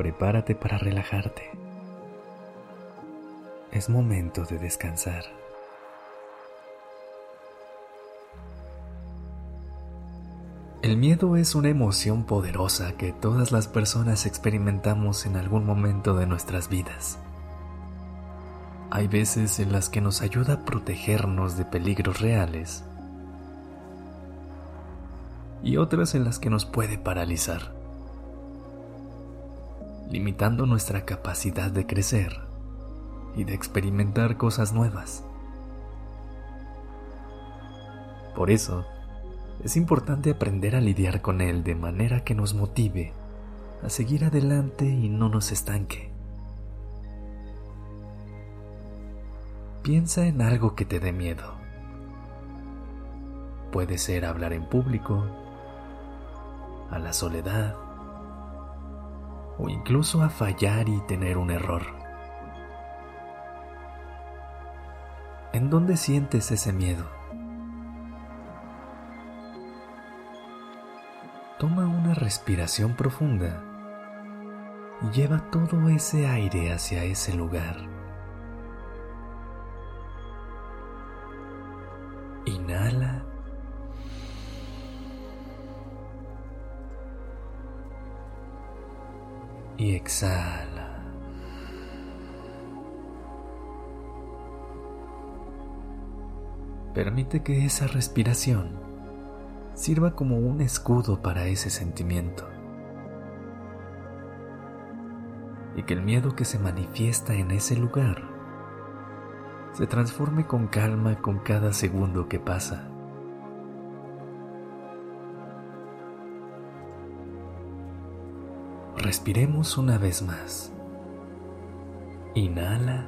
Prepárate para relajarte. Es momento de descansar. El miedo es una emoción poderosa que todas las personas experimentamos en algún momento de nuestras vidas. Hay veces en las que nos ayuda a protegernos de peligros reales y otras en las que nos puede paralizar, limitando nuestra capacidad de crecer y de experimentar cosas nuevas. Por eso, es importante aprender a lidiar con él de manera que nos motive a seguir adelante y no nos estanque. Piensa en algo que te dé miedo. Puede ser hablar en público, a la soledad o incluso a fallar y tener un error. ¿En dónde sientes ese miedo? Toma una respiración profunda y lleva todo ese aire hacia ese lugar. Y exhala. Permite que esa respiración sirva como un escudo para ese sentimiento. Y que el miedo que se manifiesta en ese lugar se transforme con calma con cada segundo que pasa. Respiremos una vez más. Inhala.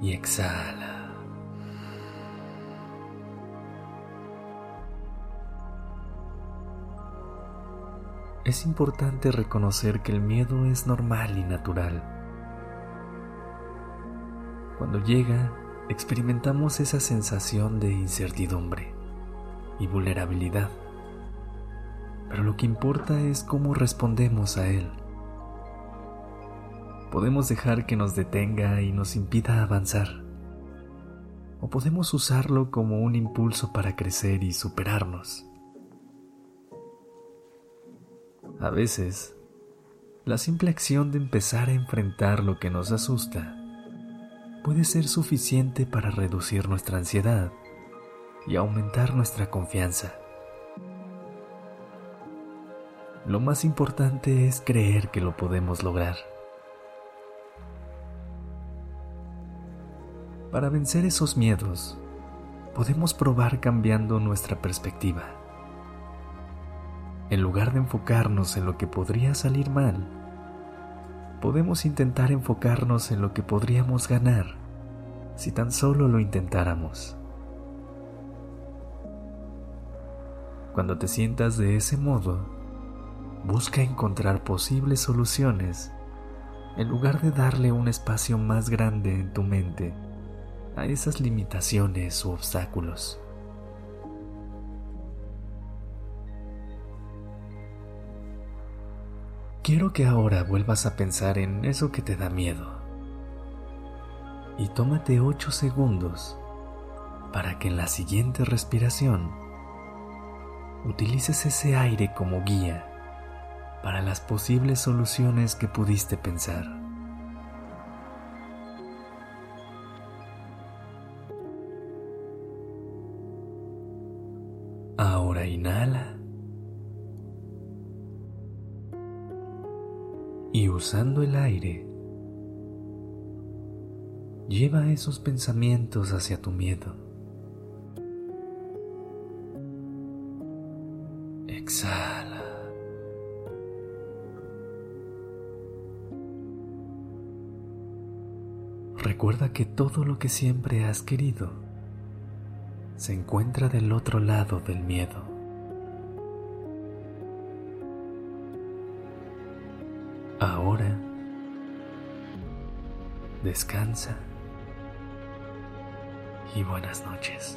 Y exhala. es importante reconocer que el miedo es normal y natural. Cuando llega, experimentamos esa sensación de incertidumbre y vulnerabilidad. Pero lo que importa es cómo respondemos a él. Podemos dejar que nos detenga y nos impida avanzar. O podemos usarlo como un impulso para crecer y superarnos. A veces, la simple acción de empezar a enfrentar lo que nos asusta puede ser suficiente para reducir nuestra ansiedad y aumentar nuestra confianza. Lo más importante es creer que lo podemos lograr. Para vencer esos miedos, podemos probar cambiando nuestra perspectiva en lugar de enfocarnos en lo que podría salir mal, podemos intentar enfocarnos en lo que podríamos ganar si tan solo lo intentáramos. Cuando te sientas de ese modo, busca encontrar posibles soluciones en lugar de darle un espacio más grande en tu mente a esas limitaciones u obstáculos. Quiero que ahora vuelvas a pensar en eso que te da miedo. Y tómate 8 segundos para que en la siguiente respiración utilices ese aire como guía para las posibles soluciones que pudiste pensar. Ahora inhala. y usando el aire, lleva esos pensamientos hacia tu miedo. Recuerda que todo lo que siempre has querido se encuentra del otro lado del miedo. Ahora, descansa y buenas noches.